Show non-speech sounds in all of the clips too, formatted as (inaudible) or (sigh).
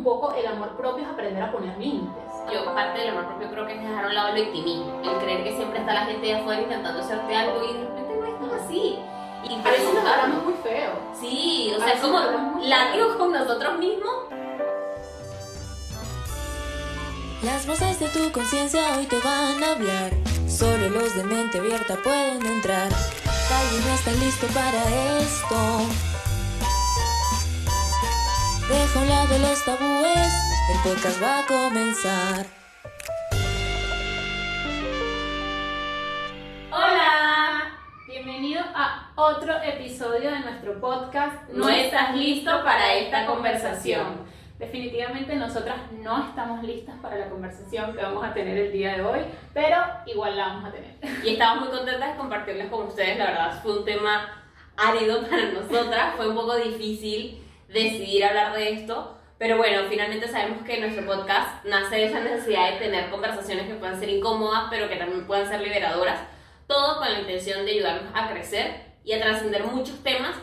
un poco el amor propio es aprender a poner límites. Yo, parte del amor propio, creo que es dejar a un lado el victimismo. El creer que siempre está la gente de afuera intentando hacerte algo y de repente no es tan así. Y a veces nos hablamos muy feo. Sí, o sea, es como látigos con nosotros mismos. Las voces de tu conciencia hoy te van a hablar. Solo los de mente abierta pueden entrar. Tal vez no estás listo para esto. Deja a un lado los tabúes, el podcast va a comenzar. Hola, bienvenido a otro episodio de nuestro podcast. No estás listo para esta conversación. Definitivamente nosotras no estamos listas para la conversación que vamos a tener el día de hoy, pero igual la vamos a tener. Y estamos muy contentas de compartirles con ustedes, la verdad fue un tema árido para nosotras, fue un poco difícil decidir hablar de esto, pero bueno, finalmente sabemos que nuestro podcast nace de esa necesidad de tener conversaciones que puedan ser incómodas, pero que también puedan ser liberadoras, todo con la intención de ayudarnos a crecer y a trascender muchos temas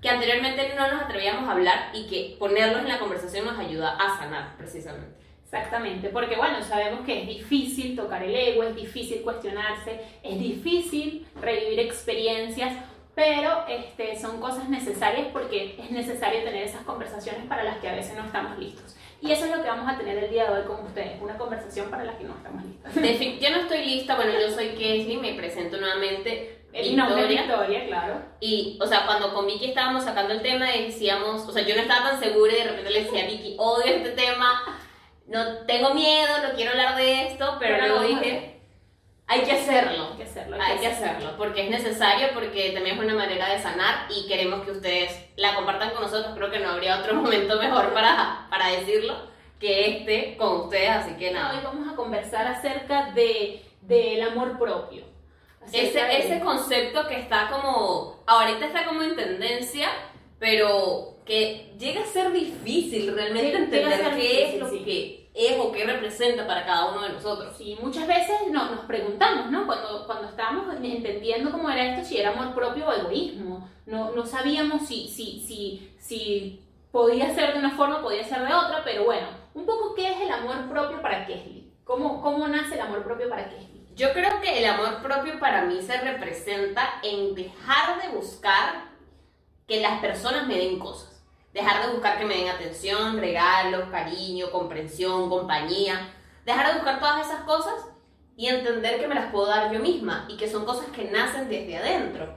que anteriormente no nos atrevíamos a hablar y que ponerlos en la conversación nos ayuda a sanar precisamente. Exactamente, porque bueno, sabemos que es difícil tocar el ego, es difícil cuestionarse, es difícil revivir experiencias, pero este, son cosas necesarias porque es necesario tener esas conversaciones para las que a veces no estamos listos. Y eso es lo que vamos a tener el día de hoy con ustedes, una conversación para la que no estamos listos. (laughs) Yo no estoy lista, bueno, yo soy Kesley, me presento nuevamente. El nombre Victoria, claro. Y, o sea, cuando con Vicky estábamos sacando el tema, decíamos, o sea, yo no estaba tan segura y de repente le decía a Vicky, odio este tema, no tengo miedo, no quiero hablar de esto, pero, luego dije, hay que hacerlo. Hay que hacerlo. Hay, que, hacerlo, porque es necesario, porque también es una manera de sanar y queremos que ustedes la compartan con nosotros. Creo que no habría otro (laughs) momento mejor para, para decirlo que este con ustedes, así que nada. Hoy vamos a conversar acerca de, del amor propio ese, ese concepto que está como, ahorita está como en tendencia, pero que llega a ser difícil realmente entender qué es lo que es o qué representa para cada uno de nosotros. Sí, muchas veces no, nos preguntamos, ¿no? Cuando, cuando estábamos entendiendo cómo era esto, si era amor propio o egoísmo. No, no sabíamos si, si, si, si podía ser de una forma, podía ser de otra, pero bueno, un poco qué es el amor propio para Kesley. ¿Cómo, cómo nace el amor propio para Kesley? Yo creo que el amor propio para mí se representa en dejar de buscar que las personas me den cosas. Dejar de buscar que me den atención, regalos, cariño, comprensión, compañía. Dejar de buscar todas esas cosas y entender que me las puedo dar yo misma y que son cosas que nacen desde adentro.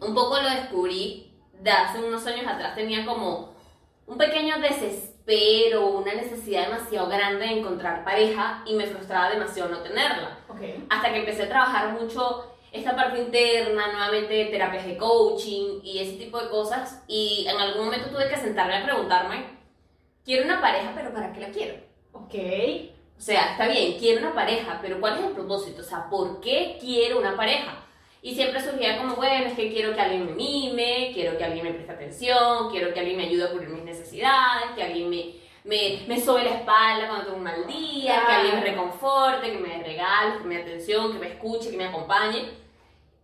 Un poco lo descubrí de hace unos años atrás. Tenía como un pequeño desespero pero una necesidad demasiado grande de encontrar pareja y me frustraba demasiado no tenerla. Hasta que empecé a trabajar mucho esta parte interna, nuevamente terapias de coaching y ese tipo de cosas. Y en algún momento tuve que sentarme a preguntarme, quiero una pareja, pero ¿para qué la quiero? Ok. O sea, está bien, quiero una pareja, pero ¿cuál es el propósito? O sea, ¿por qué quiero una pareja? Y siempre surgía como, bueno, es que quiero que alguien me mime, quiero que alguien me preste atención, quiero que alguien me ayude a cubrir mis necesidades, que alguien me, me, me sobe la espalda cuando tengo un mal día, que alguien me reconforte, que me dé regalos, que me dé atención, que me escuche, que me acompañe.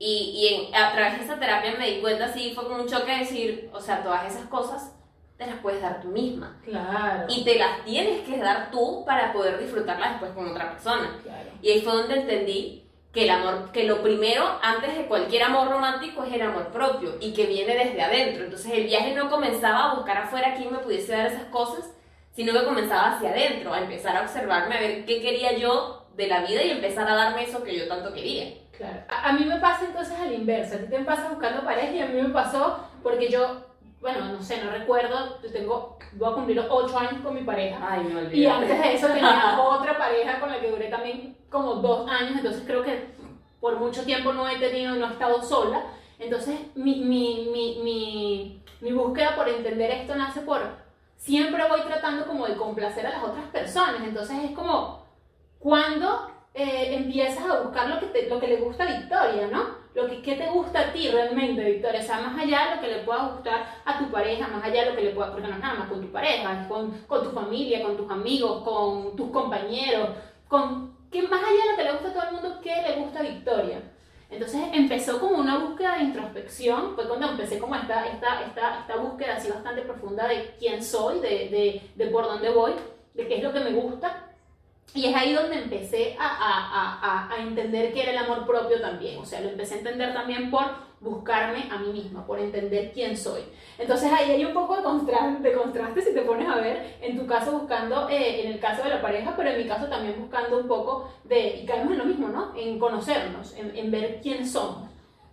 Y, y a través de esa terapia me di cuenta, sí, fue como un choque de decir, o sea, todas esas cosas te las puedes dar tú misma. Claro. Y te las tienes que dar tú para poder disfrutarlas después con otra persona. Claro. Y ahí fue donde entendí que el amor, que lo primero antes de cualquier amor romántico es el amor propio y que viene desde adentro. Entonces el viaje no comenzaba a buscar afuera quién me pudiese dar esas cosas, sino que comenzaba hacia adentro, a empezar a observarme, a ver qué quería yo de la vida y empezar a darme eso que yo tanto quería. Claro. A, mí me pasa entonces al inverso, a ti te pasa buscando pareja y a mí me pasó porque yo bueno, no sé, no recuerdo, yo tengo, voy a cumplir 8 años con mi pareja. Ay, me Y antes de eso tenía (laughs) otra pareja con la que duré también como dos años, entonces creo que por mucho tiempo no he tenido, no he estado sola. Entonces mi, mi, mi, mi, mi búsqueda por entender esto nace por, siempre voy tratando como de complacer a las otras personas, entonces es como, cuando eh, empiezas a buscar lo que, te, lo que le gusta a Victoria, ¿no? Lo que ¿qué te gusta a ti realmente, Victoria, o sea, más allá de lo que le pueda gustar a tu pareja, más allá de lo que le pueda, porque no es nada más con tu pareja, es con, con tu familia, con tus amigos, con tus compañeros, con que más allá de lo que le gusta a todo el mundo, ¿qué le gusta a Victoria? Entonces empezó como una búsqueda de introspección, fue cuando empecé como esta, esta, esta, esta búsqueda así bastante profunda de quién soy, de, de, de por dónde voy, de qué es lo que me gusta. Y es ahí donde empecé a, a, a, a, entender que era el amor propio también. O sea, lo empecé a entender también por buscarme a mí misma, por entender quién soy. Entonces ahí hay un poco de contraste, de contraste si te pones a ver, en tu caso buscando, eh, en el caso de la pareja, pero en mi caso también buscando un poco de, y caemos en lo mismo, ¿no? En conocernos, en, en ver quién somos.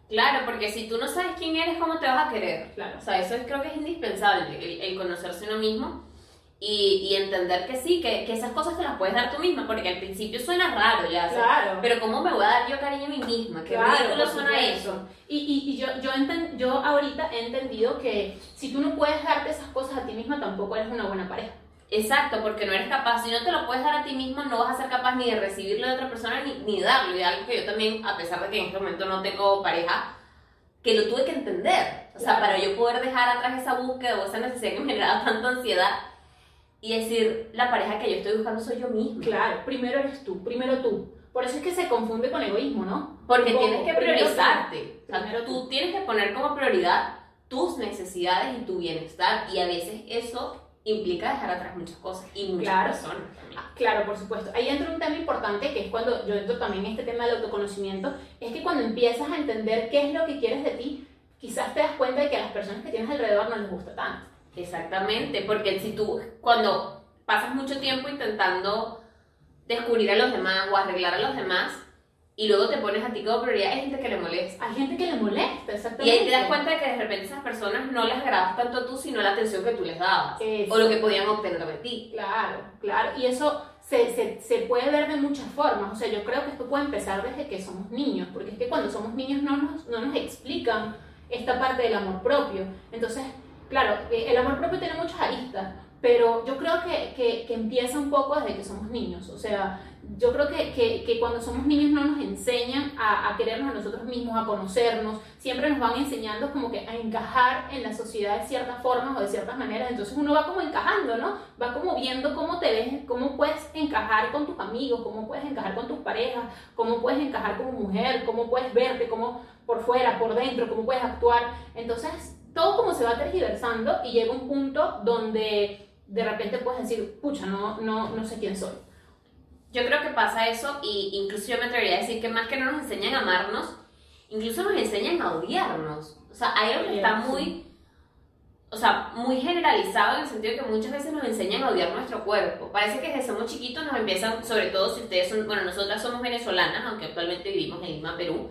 Claro, porque si tú no sabes quién eres, ¿cómo te vas a querer? Claro. O sea, eso es- creo que es indispensable, el, el conocerse uno mismo y, y entender que sí, que, que esas cosas te las puedes dar tú misma, porque al principio suena raro ya, Claro. pero ¿cómo me voy a dar yo cariño a mí misma? Qué Claro, ridículo suena eso. Y, y, y yo, yo, enten- yo ahorita he entendido que si tú no puedes darte esas cosas a ti misma, tampoco eres una buena pareja. Exacto, porque no eres capaz, si no te lo puedes dar a ti mismo, no vas a ser capaz ni de recibirlo de otra persona ni, ni darlo. Y algo que yo también, a pesar de que en este momento no tengo pareja, que lo tuve que entender. O sea, Claro. para yo poder dejar atrás esa búsqueda o esa necesidad que me generaba tanta ansiedad y decir, la pareja que yo estoy buscando soy yo misma. Claro, primero eres tú, primero tú. Por eso es que se confunde con egoísmo, ¿no? Porque poco, tienes que primero tú. priorizarte. O sea, Primero tú tienes que poner como prioridad tus necesidades y tu bienestar. Y a veces eso implica dejar atrás muchas cosas y muchas Claro. personas también. Ah, Claro, por supuesto. Ahí entra un tema importante que es cuando yo entro también en este tema del autoconocimiento, es que cuando empiezas a entender qué es lo que quieres de ti, quizás te das cuenta de que a las personas que tienes alrededor no les gusta tanto. Exactamente, porque si tú, cuando pasas mucho tiempo intentando descubrir a los demás o arreglar a los demás, y luego te pones a ti como prioridad, hay gente que le molesta. Hay gente que le molesta, Y exactamente. ahí te das cuenta de que de repente esas personas no les agradabas tanto a tú, sino la atención que tú les dabas, Eso. o lo que podían obtener de ti. Claro, claro. Y eso se, se, se puede ver de muchas formas. O sea, yo creo que esto puede empezar desde que somos niños, porque es que cuando somos niños no nos, no nos explican esta parte del amor propio. Entonces, claro, eh, el amor propio tiene muchas aristas, pero yo creo que, que, que empieza un poco desde que somos niños. O sea, yo creo que, que, cuando somos niños no nos enseñan a, a querernos a nosotros mismos, a conocernos, siempre nos van enseñando como que a encajar en la sociedad de ciertas formas o de ciertas maneras, entonces uno va como encajando, ¿no? Va como viendo cómo te ves, cómo puedes encajar con tus amigos, cómo puedes encajar con tus parejas, cómo puedes encajar como mujer, cómo puedes verte, cómo por fuera, por dentro, cómo puedes actuar, entonces todo como se va tergiversando y llega un punto donde de repente puedes decir, pucha, no, no, no sé quién soy. Yo creo que pasa eso, y incluso yo me atrevería a decir que más que no nos enseñan a amarnos, incluso nos enseñan a odiarnos. O sea, hay algo que está muy, o sea, muy generalizado en el sentido de que muchas veces nos enseñan a odiar nuestro cuerpo. Parece que desde somos chiquitos nos empiezan, sobre todo si ustedes son, bueno, nosotras somos venezolanas, aunque actualmente vivimos en Lima, Perú,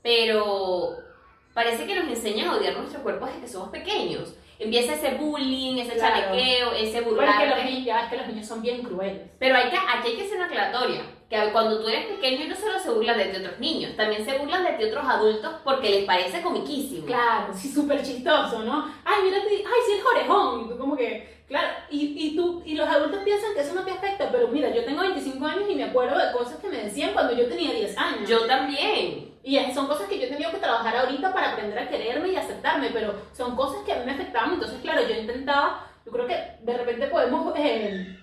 pero parece que nos enseñan a odiar nuestro cuerpo desde que somos pequeños. Empieza ese bullying, ese Claro. chalequeo, ese Porque los niños, es que los niños son bien crueles. Pero hay que, aquí hay que hacer una aclaratoria, que cuando tú eres pequeño no solo se burlan de ti otros niños, también se burlan de ti otros adultos porque les parece comiquísimo. Claro, sí, súper chistoso, ¿no? Ay, mira, ay, sí, el orejón. Y tú como que, claro, y, y, tú, y los adultos piensan que eso no te afecta, pero mira, yo tengo 25 años y me acuerdo de cosas que me decían cuando yo tenía 10 años. Yo también. Y es- son cosas que yo he tenido que trabajar ahorita para aprender a quererme y aceptarme, pero son cosas que a mí me afectaban. Entonces, claro, yo intentaba, yo creo que de repente podemos eh,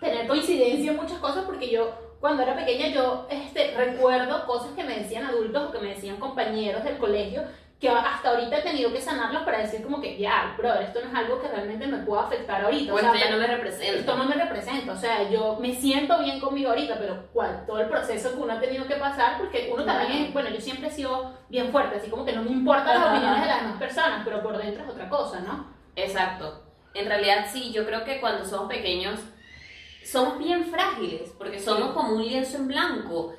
tener coincidencia en muchas cosas porque yo, cuando era pequeña, yo este, recuerdo cosas que me decían adultos o que me decían compañeros del colegio que hasta ahorita he tenido que sanarlos para decir como que ya, brother, esto no es algo que realmente me pueda afectar ahorita. O Bueno, sea, ya no me representa. esto no me representa, o sea, yo me siento bien conmigo ahorita, pero ¿cuál? Todo el proceso que uno ha tenido que pasar, porque uno Claro. también es, bueno, yo siempre he sido bien fuerte, así como que no me importan las opiniones de las demás personas, pero por dentro es otra cosa, ¿no? Exacto. En realidad sí, yo creo que cuando somos pequeños somos bien frágiles, porque somos como un lienzo en blanco.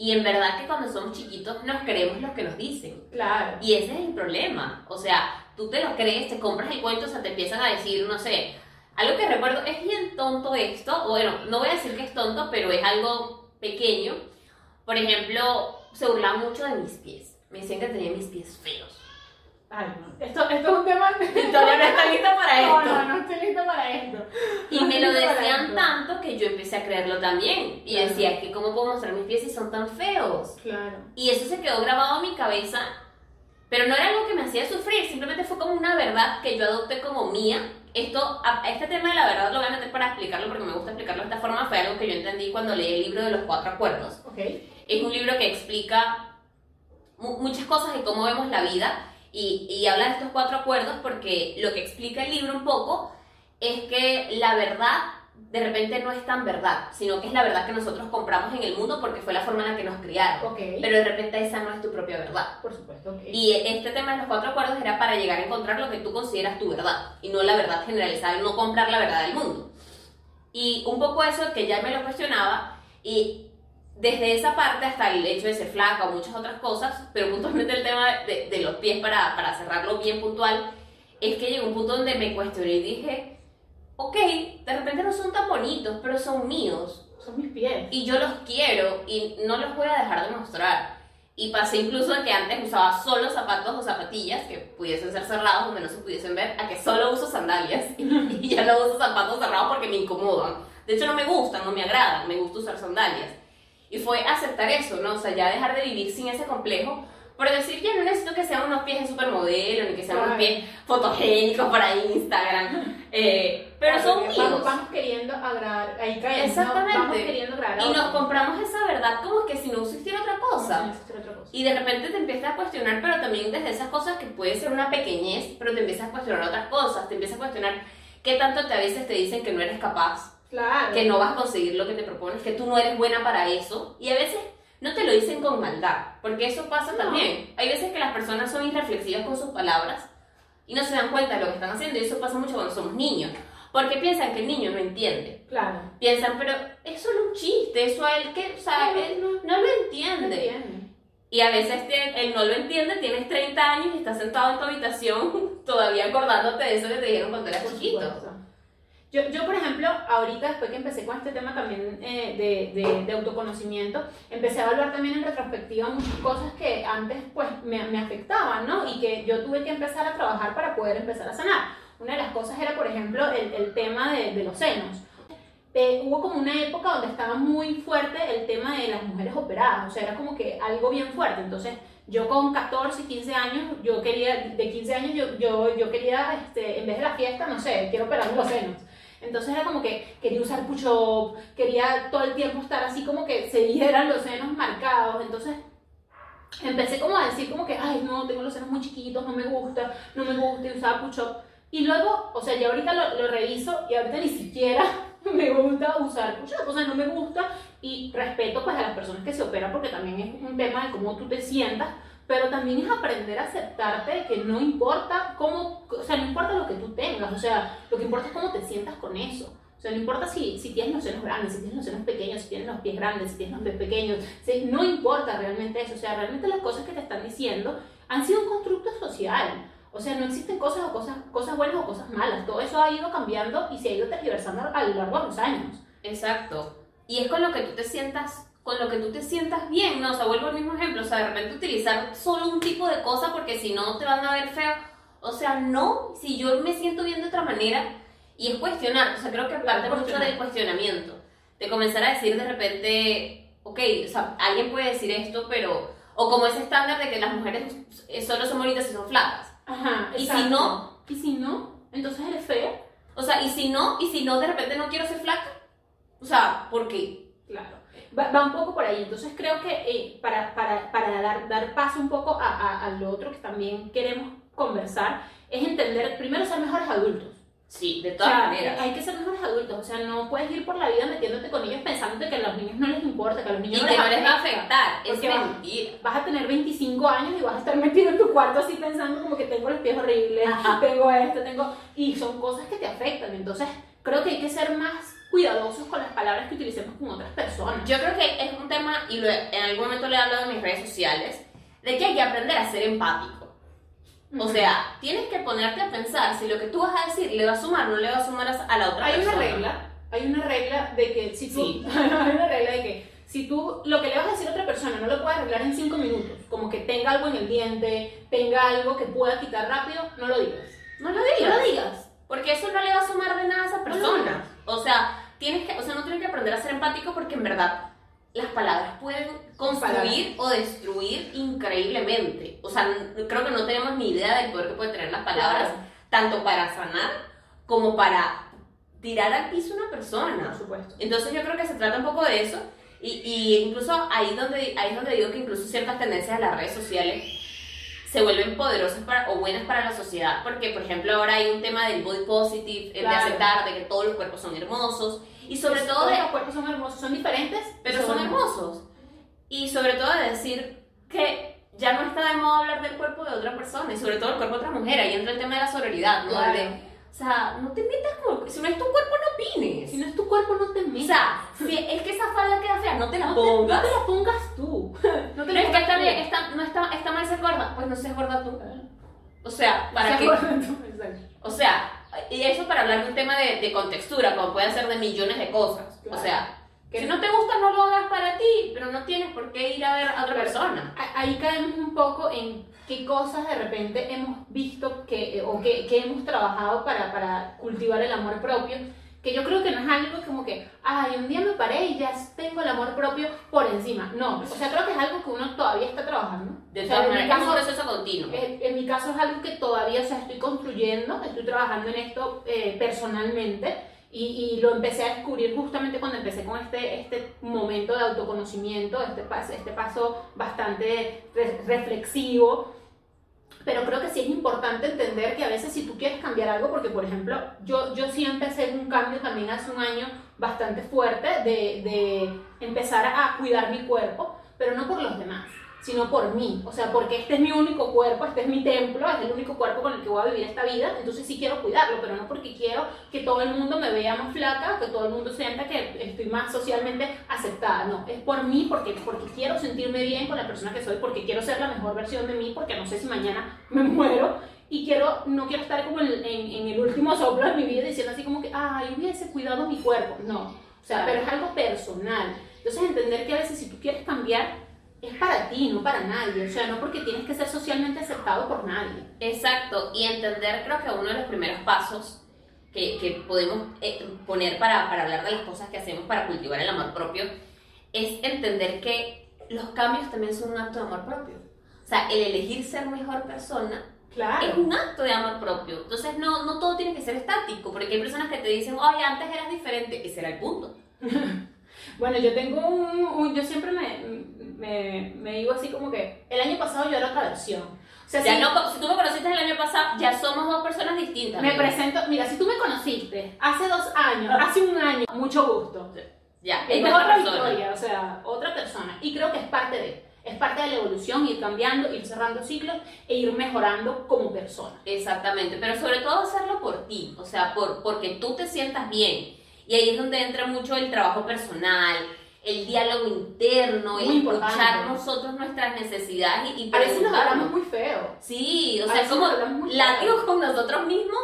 Y en verdad que cuando somos chiquitos nos creemos lo que nos dicen. Claro. Y ese es el problema. O sea, tú te lo crees, te compras el cuento, o sea, te empiezan a decir, no sé, algo que recuerdo, es bien tonto esto, bueno, no voy a decir que es tonto, pero es algo pequeño. Por ejemplo, se burlaban mucho de mis pies. Me decían que tenía mis pies feos. Ay, no. Esto, esto es un tema... (laughs) Victoria no está lista para No, esto. no, no estoy lista para esto. Y No me lo decían tanto que yo empecé a creerlo también. Y Claro. decía, que ¿cómo puedo mostrar mis pies si son tan feos? Claro. Y eso se quedó grabado en mi cabeza, pero no era algo que me hacía sufrir, simplemente fue como una verdad que yo adopté como mía. Esto, este tema de la verdad lo voy a meter para explicarlo porque me gusta explicarlo de esta forma, fue algo que yo entendí cuando leí el libro de los cuatro acuerdos. Ok. Es un libro que explica mu- muchas cosas de cómo vemos la vida y, y habla de estos cuatro acuerdos porque lo que explica el libro un poco es que la verdad de repente no es tan verdad, sino que es la verdad que nosotros compramos en el mundo porque fue la forma en la que nos criaron. Ok. Pero de repente esa no es tu propia verdad. Por supuesto, ok. Y este tema de los cuatro acuerdos era para llegar a encontrar lo que tú consideras tu verdad y no la verdad generalizada, no comprar la verdad del mundo. Y un poco eso que ya me lo cuestionaba y desde esa parte hasta el hecho de ser flaca o muchas otras cosas, pero puntualmente el tema de, de los pies para, para cerrarlo bien puntual, es que llegó un punto donde me cuestioné y dije, ok, de repente no son tan bonitos, pero son míos Son mis pies. y yo los quiero y no los voy a dejar de mostrar. Y pasé incluso de que antes usaba solo zapatos o zapatillas que pudiesen ser cerrados donde no se pudiesen ver, a que solo uso sandalias (laughs) y ya no uso zapatos cerrados porque me incomodan. De hecho no me gustan, no me agradan, me gusta usar sandalias. Y fue aceptar eso, ¿no? O sea, ya dejar de vivir sin ese complejo, por decir, ya no necesito que sean unos pies de supermodelo, ni que sean unos pies fotogénicos para Instagram, eh, pero Claro, son míos. Vamos, vamos queriendo agradar, ahí caemos, ¿no? Exactamente. Vamos queriendo agradar Y nos compramos esa verdad como que si no existiera otra cosa. No, existe otra cosa. Y de repente te empiezas a cuestionar, pero también desde esas cosas que puede ser una pequeñez, pero te empiezas a cuestionar otras cosas, te empiezas a cuestionar qué tanto te a veces te dicen que no eres capaz, Claro. que no vas a conseguir lo que te propones, que tú no eres buena para eso, y a veces no te lo dicen con maldad, porque eso pasa No. también. Hay veces que las personas son irreflexivas con sus palabras y no se dan cuenta de lo que están haciendo, y eso pasa mucho cuando somos niños, porque piensan que el niño no entiende. Claro. Piensan, pero es solo un chiste, eso a él que, o sea, No, él no. no lo entiende. Y a veces te- él no lo entiende, tienes 30 años y estás sentado en tu habitación (laughs) todavía acordándote de eso que te dijeron cuando eras chiquito. Yo, yo, por ejemplo, ahorita después que empecé con este tema también eh, de, de, de autoconocimiento, empecé a evaluar también en retrospectiva muchas cosas que antes pues me, me afectaban, ¿no? Y que yo tuve que empezar a trabajar para poder empezar a sanar. Una de las cosas era, por ejemplo, el, el tema de, de los senos. Eh, hubo como una época donde estaba muy fuerte el tema de las mujeres operadas, o sea, era como que algo bien fuerte. Entonces, yo con 14, 15 años, yo quería, de 15 años, yo, yo, yo quería, este, en vez de la fiesta, no sé, quiero operarme los senos. Entonces era como que quería usar push-up, quería todo el tiempo estar así como que se vieran los senos marcados. Entonces empecé como a decir como que, ay, no, tengo los senos muy chiquitos, no me gusta, no me gusta y usaba push-up. Y luego, o sea, ya ahorita lo, lo reviso y ahorita ni siquiera (laughs) me gusta usar push-up, o sea, no me gusta y respeto pues a las personas que se operan porque también es un tema de cómo tú te sientas, pero también es aprender a aceptarte que no importa cómo, o sea, no importa lo que tú tengas, o sea, lo que importa es cómo te sientas con eso. O sea, no importa si, si tienes los senos grandes, si tienes los senos pequeños, si tienes los pies grandes, si tienes los pies pequeños, si- no importa realmente eso. O sea, realmente las cosas que te están diciendo han sido un constructo social. O sea, no existen cosas o cosas, cosas buenas o cosas malas. Todo eso ha ido cambiando y se ha ido tergiversando a lo largo de los años. Exacto. Y es con lo que tú te sientas, con lo que tú te sientas bien, ¿no? O sea, vuelvo al mismo ejemplo, o sea, de repente utilizar solo un tipo de cosa porque si no te van a ver feo. O sea, no, si yo me siento bien de otra manera y es cuestionar, o sea, creo que parte mucho del cuestionamiento, de comenzar a decir de repente, ok, o sea, alguien puede decir esto, pero, o como ese estándar de que las mujeres solo son bonitas si son flacas. Ajá. Y si exacto. no, Y si no, entonces eres fea. o sea, y si no, y si no, de repente no quiero ser flaca, o sea, ¿por qué? Claro. Va, va un poco por ahí. Entonces creo que eh, para, para, para dar, dar paso un poco a, a, a lo otro que también queremos conversar, es entender, primero, ser mejores adultos. Sí, de O todas sea, maneras. hay que ser mejores adultos. O sea, no puedes ir por la vida metiéndote con ellos pensando que a los niños no les importa, que a los Y niños que no les va a afecta. afectar, es Porque vas- mentira. Vas a tener 25 años y vas a estar metido en tu cuarto así pensando como que tengo los pies horribles, Ajá. tengo esto, tengo... Y son cosas que te afectan. Entonces, creo que hay que ser más cuidadosos con las palabras que utilicemos con otras personas. Yo creo que es un tema, y lo- en algún momento le he hablado en mis redes sociales, de que hay que aprender a ser empático. O sea, tienes que ponerte a pensar si lo que tú vas a decir le va a sumar o no le va a sumar a la otra hay una persona. regla, hay una regla de que si tú, Sí. (laughs) hay una regla de que si tú lo que le vas a decir a otra persona no lo puedes arreglar en 5 minutos, como que tenga algo en el diente, tenga algo que pueda quitar rápido, no lo digas. No lo No digas. lo digas. Porque eso no le va a sumar de nada a esa No persona. digas. O sea, tienes que, o sea, no tienes que aprender a ser empático porque en verdad las palabras pueden construir o destruir increíblemente. O sea, creo que no tenemos ni idea del poder que pueden tener las palabras, Claro. tanto para sanar como para tirar al piso a una persona. Por supuesto. Entonces yo creo que se trata un poco de eso Y, y incluso ahí, donde, ahí es donde digo que incluso ciertas tendencias de las redes sociales se vuelven poderosas para, o buenas para la sociedad, porque por ejemplo ahora hay un tema del body positive, el de Claro. aceptar de que todos los cuerpos son hermosos, y sobre Pues todo todos de, los cuerpos son hermosos, son diferentes, pero son hermosos. Y sobre todo de decir que ya no está de moda hablar del cuerpo de otra persona, y sobre todo el cuerpo de otra mujer, ahí entra el tema de la sororidad, ¿no? Claro. De, sea, no te metas con, si no es tu cuerpo no opines. Si no es tu cuerpo, no te O metas. sea, si es que esa falda queda fea, no te la no te, pongas. no te la pongas tú. (laughs) No te la es que está bien, está, no está, está mal ser gorda, pues no seas gorda tú. O sea, ¿para ¿Se qué? O sea, y eso para hablar de un tema de, de contextura, como puede ser de millones de cosas. O Claro. sea, Que si no te gusta, no lo hagas para ti, pero no tienes por qué ir a ver a otra persona. Ahí caemos un poco en qué cosas de repente hemos visto que, o que, que hemos trabajado para, para cultivar el amor propio, que yo creo que no es algo como que, ay, un día me paré y ya tengo el amor propio por encima. No, o sea, creo que es algo que uno todavía está trabajando. De O sea, en mi maneras, es un caso- proceso continuo. En, en mi caso es algo que todavía, o sea, estoy construyendo, estoy trabajando en esto eh, personalmente y, y lo empecé a descubrir justamente cuando empecé con este, este momento de autoconocimiento, este paso, este paso bastante re- reflexivo. Pero creo que sí es importante entender que a veces si tú quieres cambiar algo, porque por ejemplo, yo, yo sí empecé un cambio también hace un año bastante fuerte de, de empezar a cuidar mi cuerpo, pero no por los demás, sino por mí. O sea, porque este es mi único cuerpo, este es mi templo, es el único cuerpo con el que voy a vivir esta vida, entonces sí quiero cuidarlo, pero no porque quiero que todo el mundo me vea más flaca, que todo el mundo sienta que estoy más socialmente aceptada. No, es por mí, porque, porque quiero sentirme bien con la persona que soy, porque quiero ser la mejor versión de mí, porque no sé si mañana (laughs) me muero. Y quiero, no quiero estar como en, el último soplo de mi vida diciendo así como que, ay, hubiese cuidado mi cuerpo. No, o sea, pero es algo personal. Entonces entender que a veces si tú quieres cambiar, es para ti, no para nadie. O sea, no porque tienes que ser socialmente aceptado por nadie. Exacto, y entender creo que uno de los primeros pasos que, que podemos eh, poner para, para hablar de las cosas que hacemos para cultivar el amor propio es entender que los cambios también son un acto de amor propio. O sea, el elegir ser mejor persona Claro. es un acto de amor propio. Entonces no, no todo tiene que ser estático, porque hay personas que te dicen, ay, antes eras diferente, ese era el punto. (laughs) Bueno, yo tengo un, un- yo siempre me, me, me digo así como que el año pasado yo era otra versión. O sea, Ya si no, si tú me conociste el año pasado, ya somos dos personas distintas. me amiga. presento, mira, si tú me conociste hace dos años, hace un año, mucho gusto. Ya, Es otra persona. historia, o sea, otra persona. Y creo que es parte de, es parte de la evolución, ir cambiando, ir cerrando ciclos e ir mejorando como persona. Exactamente, pero sobre todo hacerlo por ti, o sea, por, porque tú te sientas bien. Y ahí es donde entra mucho el trabajo personal, el diálogo interno, el escuchar nosotros nuestras necesidades y, y A veces nos hablamos muy feo. Sí, o a sea, como látigos con nosotros mismos.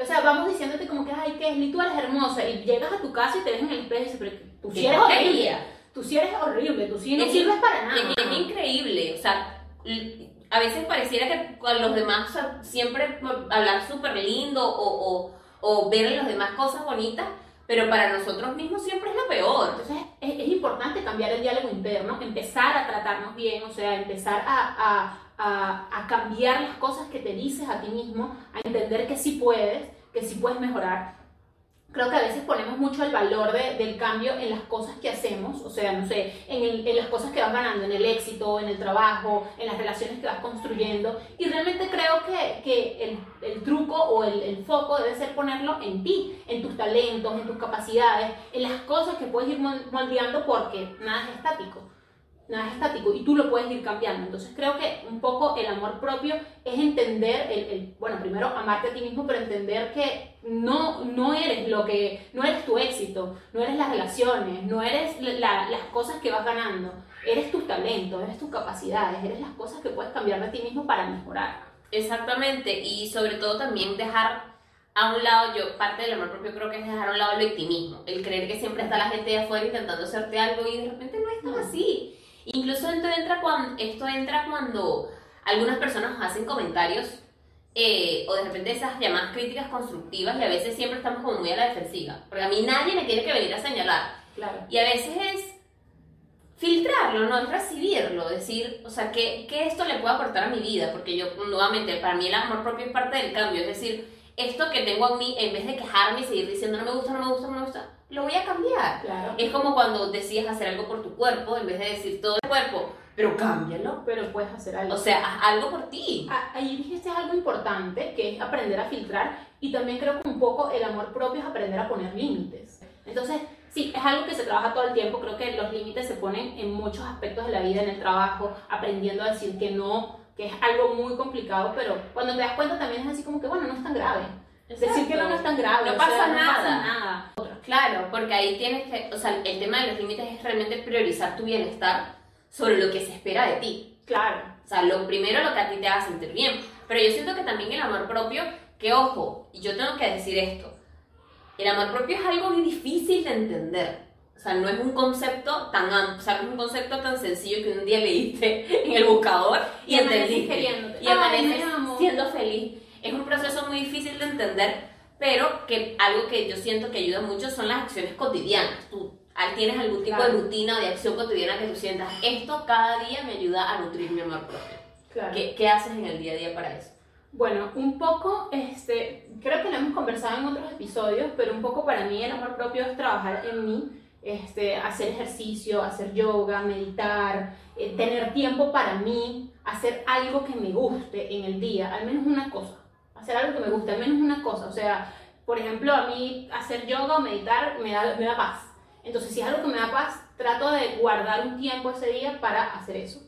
O sea, vamos diciéndote como que, ay, Keslie, tú eres hermosa. Y llegas a tu casa y te ves en el espejo y dices, pero tú sí eres horrible. Tú sí eres horrible, tú sí no Es- sirves para nada. Es, es increíble, o sea, a veces pareciera que con los demás o sea, siempre hablar súper lindo o, o, o ver en los demás cosas bonitas, pero para nosotros mismos siempre es lo peor. Entonces es, importante cambiar el diálogo interno, empezar a tratarnos bien, o sea, empezar a, a, a cambiar las cosas que te dices a ti mismo, a entender que sí puedes, que sí puedes mejorar. Creo que a veces ponemos mucho el valor de- del cambio en las cosas que hacemos, o sea, no sé, en, el- en las cosas que vas ganando, en el éxito, en el trabajo, en las relaciones que vas construyendo. Y realmente creo que, que el, el truco o el, el foco debe ser ponerlo en ti, en tus talentos, en tus capacidades, en las cosas que puedes ir mol- moldeando porque nada es estático. Nada es estático y tú lo puedes ir cambiando. Entonces creo que un poco el amor propio es entender, el, el- bueno, primero amarte a ti mismo, pero entender que no, no eres lo que, no eres tu éxito, no eres las relaciones, no eres la- las cosas que vas ganando, eres tus talentos, eres tus capacidades, eres las cosas que puedes cambiar de ti mismo para mejorar. Exactamente, y sobre todo también dejar a un lado, yo parte del amor propio creo que es dejar a un lado el victimismo, el creer que siempre está la gente de afuera intentando hacerte algo y de repente no es tan así. Incluso esto entra cuando, esto entra cuando algunas personas nos hacen comentarios eh, o de repente esas llamadas críticas constructivas y a veces siempre estamos como muy a la defensiva, porque a mí nadie me tiene que venir a señalar. Claro. Y a veces es filtrarlo, no es recibirlo, decir, o sea, ¿qué, qué esto le puede aportar a mi vida? Porque yo, nuevamente, para mí el amor propio es parte del cambio, es decir, esto que tengo en mí, en vez de quejarme y seguir diciendo no me gusta, no me gusta, no me gusta, lo voy a cambiar. Claro. Es como cuando decides hacer algo por tu cuerpo, en vez de decir todo el cuerpo, pero cámbialo. Pero puedes hacer algo. O sea, haz algo por ti. Ah, Ahí dijiste algo importante, que es aprender a filtrar y también creo que un poco el amor propio es aprender a poner límites. Entonces, sí, es algo que se trabaja todo el tiempo, creo que los límites se ponen en muchos aspectos de la vida, en el trabajo, aprendiendo a decir que no, que es algo muy complicado, pero cuando te das cuenta también es así como que, bueno, no es tan grave. Decir que no, no es tan grave. No pasa sea, no nada. pasa nada. Claro, porque ahí tienes que, o sea, el tema de los límites es realmente priorizar tu bienestar sobre lo que se espera de ti. Claro. O sea, lo primero lo que a ti te haga sentir bien. Pero yo siento que también el amor propio, que ojo, y yo tengo que decir esto, el amor propio es algo muy difícil de entender. O sea, no es un concepto tan amplio, o sea, no es un concepto tan sencillo que un día leíste (laughs) en el buscador y, Y entendiste. Y amaneces siendo feliz. Es un proceso muy difícil de entender, pero que algo que yo siento que ayuda mucho son las acciones cotidianas. Tú tienes algún tipo Claro. de rutina o de acción cotidiana que tú sientas, esto cada día me ayuda a nutrir mi amor propio. Claro. ¿Qué, qué haces en el día a día para eso? Bueno, un poco, este, creo que lo hemos conversado en otros episodios, pero un poco para mí el amor propio es trabajar en mí, este, hacer ejercicio, hacer yoga, meditar, eh, tener tiempo para mí, hacer algo que me guste en el día, al menos una cosa, hacer algo que me guste, al menos una cosa, o sea, por ejemplo, a mí hacer yoga o meditar me da, me da paz, entonces si es algo que me da paz, trato de guardar un tiempo ese día para hacer eso,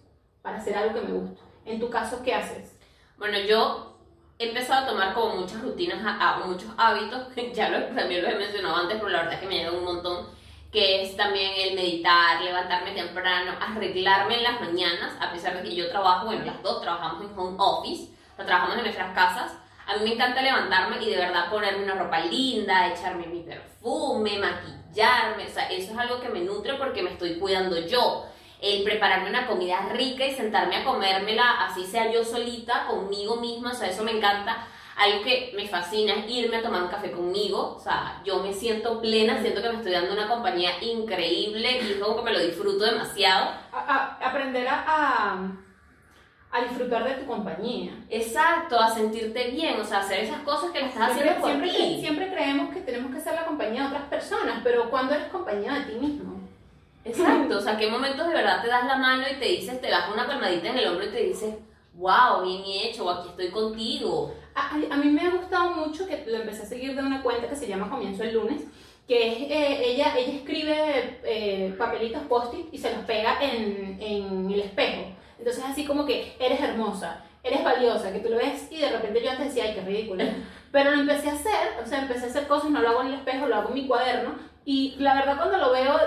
para hacer algo que me gusta. En tu caso, ¿qué haces? Bueno, yo he empezado a tomar como muchas rutinas, a, muchos hábitos, (laughs) ya también lo he mencionado antes, pero la verdad es que me ayudan un montón, que es también el meditar, levantarme temprano, arreglarme en las mañanas, a pesar de que yo trabajo, bueno, las dos trabajamos en home office, trabajamos en nuestras casas, a mí me encanta levantarme y de verdad ponerme una ropa linda, echarme mi perfume, maquillarme, o sea, eso es algo que me nutre porque me estoy cuidando yo. El prepararme una comida rica y sentarme a comérmela, así sea yo solita, conmigo misma, o sea, eso me encanta. Algo que me fascina es irme a tomar un café conmigo, o sea, yo me siento plena, siento que me estoy dando una compañía increíble y es como que me lo disfruto demasiado. A- aprender a, a disfrutar de tu compañía. Exacto, a sentirte bien, o sea, hacer esas cosas que le estás Siempre, haciendo por siempre, ti. siempre creemos que tenemos que ser la compañía de otras personas, pero cuando eres compañía de ti mismo. Exacto, o sea, qué momentos de verdad te das la mano y te dices, te das una palmadita en el hombro y te dices, wow, bien hecho, o aquí estoy contigo. A, a- a mí me ha gustado mucho que lo empecé a seguir de una cuenta que se llama Comienzo el lunes, que es, eh, ella, ella escribe eh, papelitos post-it y se los pega en, en el espejo. Entonces así como que eres hermosa, eres valiosa, que tú lo ves y de repente yo antes decía, ay, qué ridículo. (laughs) Pero lo empecé a hacer, o sea, empecé a hacer cosas, no lo hago en el espejo, lo hago en mi cuaderno. Y la verdad cuando lo veo,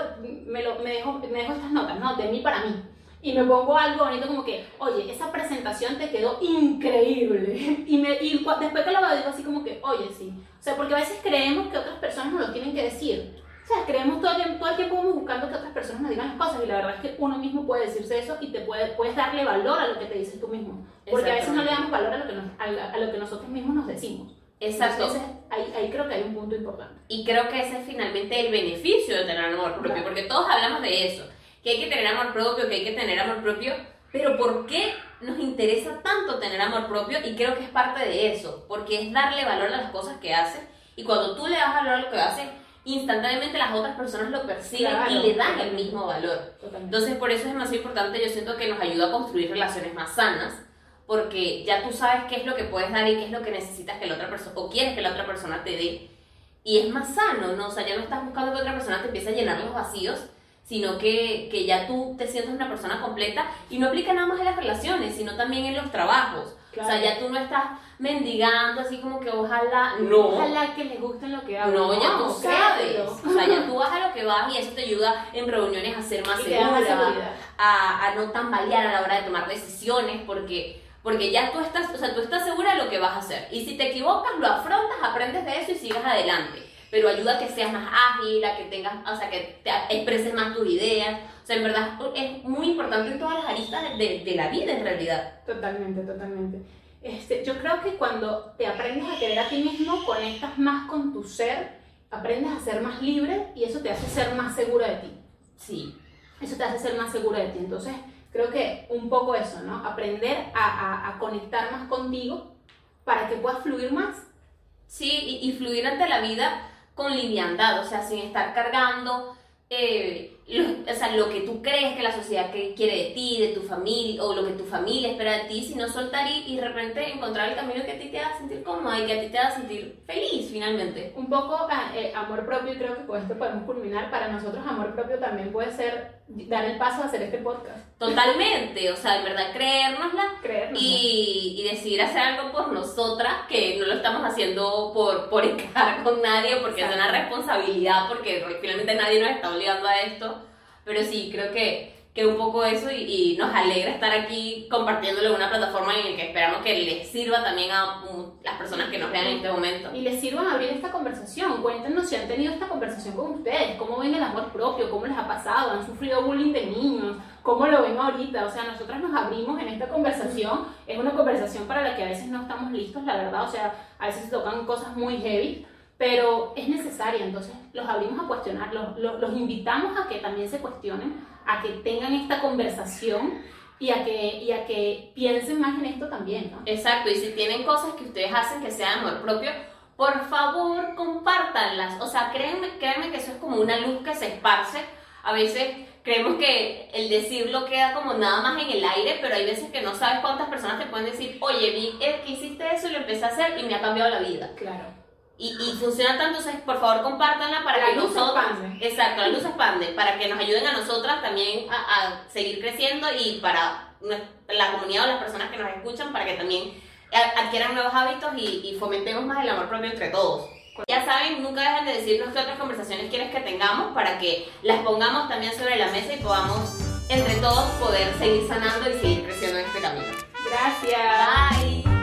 me, lo, me, dejo, me dejo estas notas, ¿no? De mí para mí. Y me pongo algo bonito como que, oye, esa presentación te quedó increíble. (laughs) Y, me, y después que lo veo digo así como que, oye, sí. O sea, porque a veces creemos que otras personas nos lo tienen que decir. O sea, creemos todo el tiempo, todo el tiempo vamos buscando que otras personas nos digan las cosas y la verdad es que uno mismo puede decirse eso y te puede, puedes darle valor a lo que te dices tú mismo. Porque a veces no le damos valor a lo que, nos- a, lo que nosotros mismos nos decimos. Exacto. Entonces, ahí, ahí creo que hay un punto importante. Y creo que ese es finalmente el beneficio de tener amor propio, Claro. porque todos hablamos de eso, que hay que tener amor propio, que hay que tener amor propio, pero ¿por qué nos interesa tanto tener amor propio? Y creo que es parte de eso, porque es darle valor a las cosas que haces, y cuando tú le das valor a lo que haces, instantáneamente las otras personas lo perciben Claro. y le dan el mismo valor. Totalmente. Entonces, por eso es demasiado importante, yo siento que nos ayuda a construir relaciones más sanas, porque ya tú sabes qué es lo que puedes dar y qué es lo que necesitas que la otra persona, o quieres que la otra persona te dé, y es más sano, ¿no? O sea, ya no estás buscando que otra persona te empiece a llenar los vacíos, sino que, que ya tú te sientes una persona completa, y no aplica nada más en las relaciones, sino también en los trabajos. O sea, ya tú no estás mendigando así como que ojalá, no. Ojalá que les gusten lo que hago. No, ya tú sabes. O sea, ya tú vas a lo que vas y eso te ayuda en reuniones a ser más Y segura, a, a no tambalear a la hora de tomar decisiones, porque, porque ya tú estás, o sea, tú estás segura de lo que vas a hacer. Y si te equivocas, lo afrontas, aprendes de eso y sigues adelante. Pero ayuda a que seas más ágil, a que tengas, o sea, que te expreses más tus ideas. O sea, en verdad es muy importante en todas las aristas de, de- la vida en realidad. Totalmente, totalmente. Este, yo creo que cuando te aprendes a querer a ti mismo, conectas más con tu ser, aprendes a ser más libre y eso te hace ser más segura de ti. Sí. Eso te hace ser más segura de ti. Entonces, creo que un poco eso, ¿no? Aprender a, a- a conectar más contigo para que puedas fluir más. Sí, y, y fluir ante la vida con liviandad, o sea, sin estar cargando eh, lo, o sea, lo que tú crees que la sociedad quiere de ti, de tu familia, o lo que tu familia espera de ti, sino soltar y, y de repente encontrar el camino que a ti te haga sentir cómoda y que a ti te haga sentir feliz finalmente. Un poco ah, eh, amor propio, y creo que con esto podemos culminar. Para nosotros, amor propio también puede ser dar el paso a hacer este podcast. Totalmente, o sea, en verdad creérnosla Creernos. y, y decidir hacer algo por nosotras, que no lo estamos haciendo por, por encajar con nadie, porque es una responsabilidad, porque finalmente nadie nos está obligando a esto. Pero sí, creo que, que un poco eso y, y nos alegra estar aquí compartiéndolo en una plataforma en la que esperamos que les sirva también a las personas que nos vean en este momento. Y les sirvan abrir esta conversación. Cuéntenos si han tenido esta conversación con ustedes. ¿Cómo ven el amor propio? ¿Cómo les ha pasado? ¿Han sufrido bullying de niños? ¿Cómo lo ven ahorita? O sea, nosotras nos abrimos en esta conversación. Es una conversación para la que a veces no estamos listos, la verdad. O sea, a veces se tocan cosas muy heavy. Pero es necesaria, entonces los abrimos a cuestionar, los, los, los invitamos a que también se cuestionen, a que tengan esta conversación y a que, y a que piensen más en esto también, ¿no? Exacto, y si tienen cosas que ustedes hacen que sean amor propio, por favor compártanlas. O sea, créanme, créanme que eso es como una luz que se esparce. A veces creemos que el decirlo queda como nada más en el aire, pero hay veces que no sabes cuántas personas te pueden decir, oye, vi eh, que hiciste eso y lo empecé a hacer y me ha cambiado la vida. Claro. Y, y funciona tanto, entonces por favor compártanla para La que luz nosotros... expande. Exacto, la luz expande, para que nos ayuden a nosotras también a, a seguir creciendo y para la comunidad o las personas que nos escuchan, para que también adquieran nuevos hábitos y, y fomentemos más el amor propio entre todos. Ya saben, nunca dejen de decirnos qué otras conversaciones quieres que tengamos para que las pongamos también sobre la mesa y podamos entre todos poder seguir sanando y seguir creciendo en este camino. Gracias. Bye.